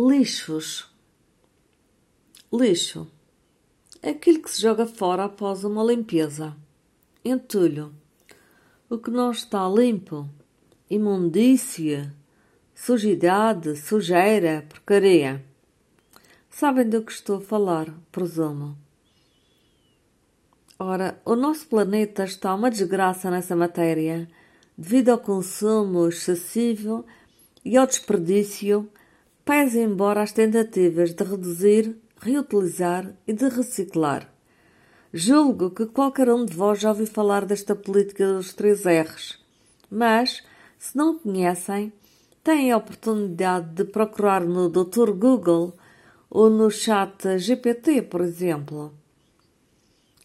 Lixos. Lixo. Aquilo que se joga fora após uma limpeza. Entulho. O que não está limpo. Imundícia. Sujidade, sujeira, porcaria. Sabem do que estou a falar, presumo. Ora, o nosso planeta está uma desgraça nessa matéria, devido ao consumo excessivo e ao desperdício pese embora as tentativas de reduzir, reutilizar e de reciclar. Julgo que qualquer um de vós já ouviu falar desta política dos três R's, mas, se não conhecem, têm a oportunidade de procurar no Dr. Google ou no chat GPT, por exemplo.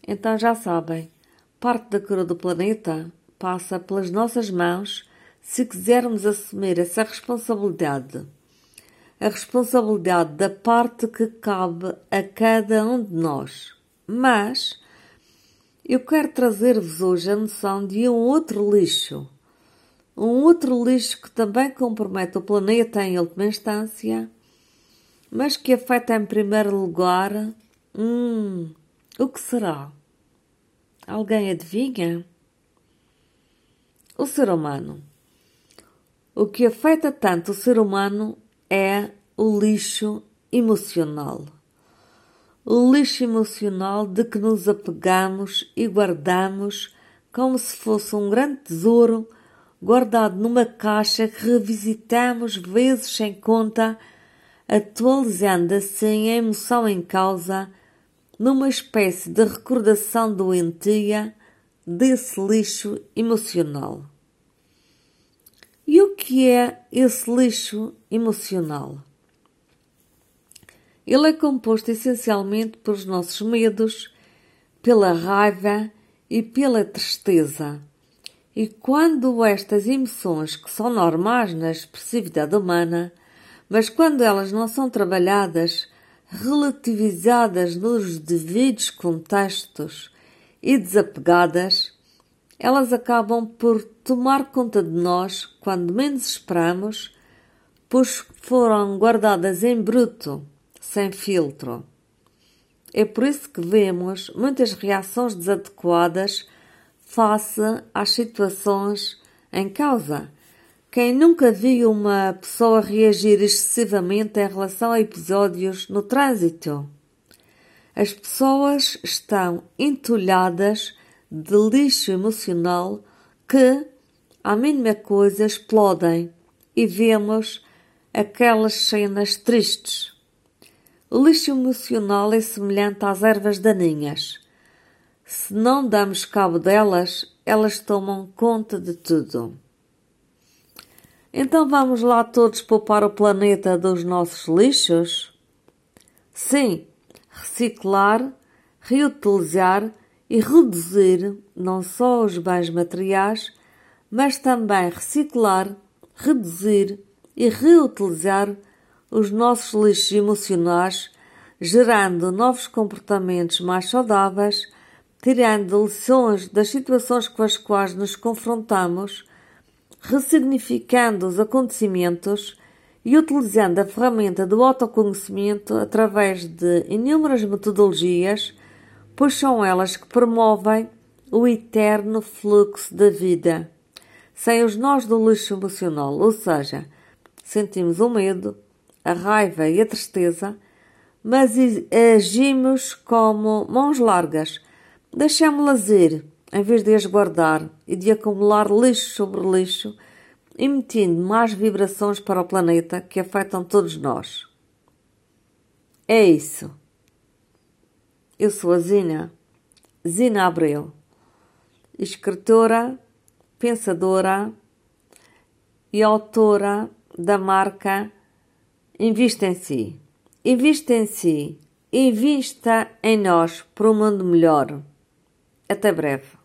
Então já sabem, parte da cura do planeta passa pelas nossas mãos se quisermos assumir essa responsabilidade a responsabilidade da parte que cabe a cada um de nós. Mas eu quero trazer-vos hoje a noção de um outro lixo. Um outro lixo que também compromete o planeta em última instância, mas que afeta em primeiro lugar. Hum, o que será? Alguém adivinha? O ser humano. O que afeta tanto o ser humano é o lixo emocional. O lixo emocional de que nos apegamos e guardamos como se fosse um grande tesouro guardado numa caixa que revisitamos vezes sem conta, atualizando assim a emoção em causa numa espécie de recordação doentia desse lixo emocional. Que é esse lixo emocional? Ele é composto essencialmente pelos nossos medos, pela raiva e pela tristeza. E quando estas emoções, que são normais na expressividade humana, mas quando elas não são trabalhadas, relativizadas nos devidos contextos e desapegadas, elas acabam por tomar conta de nós quando menos esperamos, pois foram guardadas em bruto, sem filtro. É por isso que vemos muitas reações desadequadas face às situações em causa. Quem nunca viu uma pessoa reagir excessivamente em relação a episódios no trânsito? As pessoas estão entulhadas de lixo emocional que, à mínima coisa, explodem e vemos aquelas cenas tristes. O lixo emocional é semelhante às ervas daninhas. Se não damos cabo delas, elas tomam conta de tudo. Então vamos lá todos poupar o planeta dos nossos lixos? Sim, reciclar, reutilizar e reduzir não só os bens materiais, mas também reciclar, reduzir e reutilizar os nossos lixos emocionais, gerando novos comportamentos mais saudáveis, tirando lições das situações com as quais nos confrontamos, ressignificando os acontecimentos e utilizando a ferramenta do autoconhecimento através de inúmeras metodologias pois são elas que promovem o eterno fluxo da vida. Sem os nós do lixo emocional, ou seja, sentimos o medo, a raiva e a tristeza, mas agimos como mãos largas. Deixamos-las ir, em vez de as guardar e de acumular lixo sobre lixo, emitindo mais vibrações para o planeta que afetam todos nós. É isso. Eu sou a Zina, Zina Abreu, escritora, pensadora e autora da marca Invista em Si. Invista em Si, invista em nós para um mundo melhor. Até breve.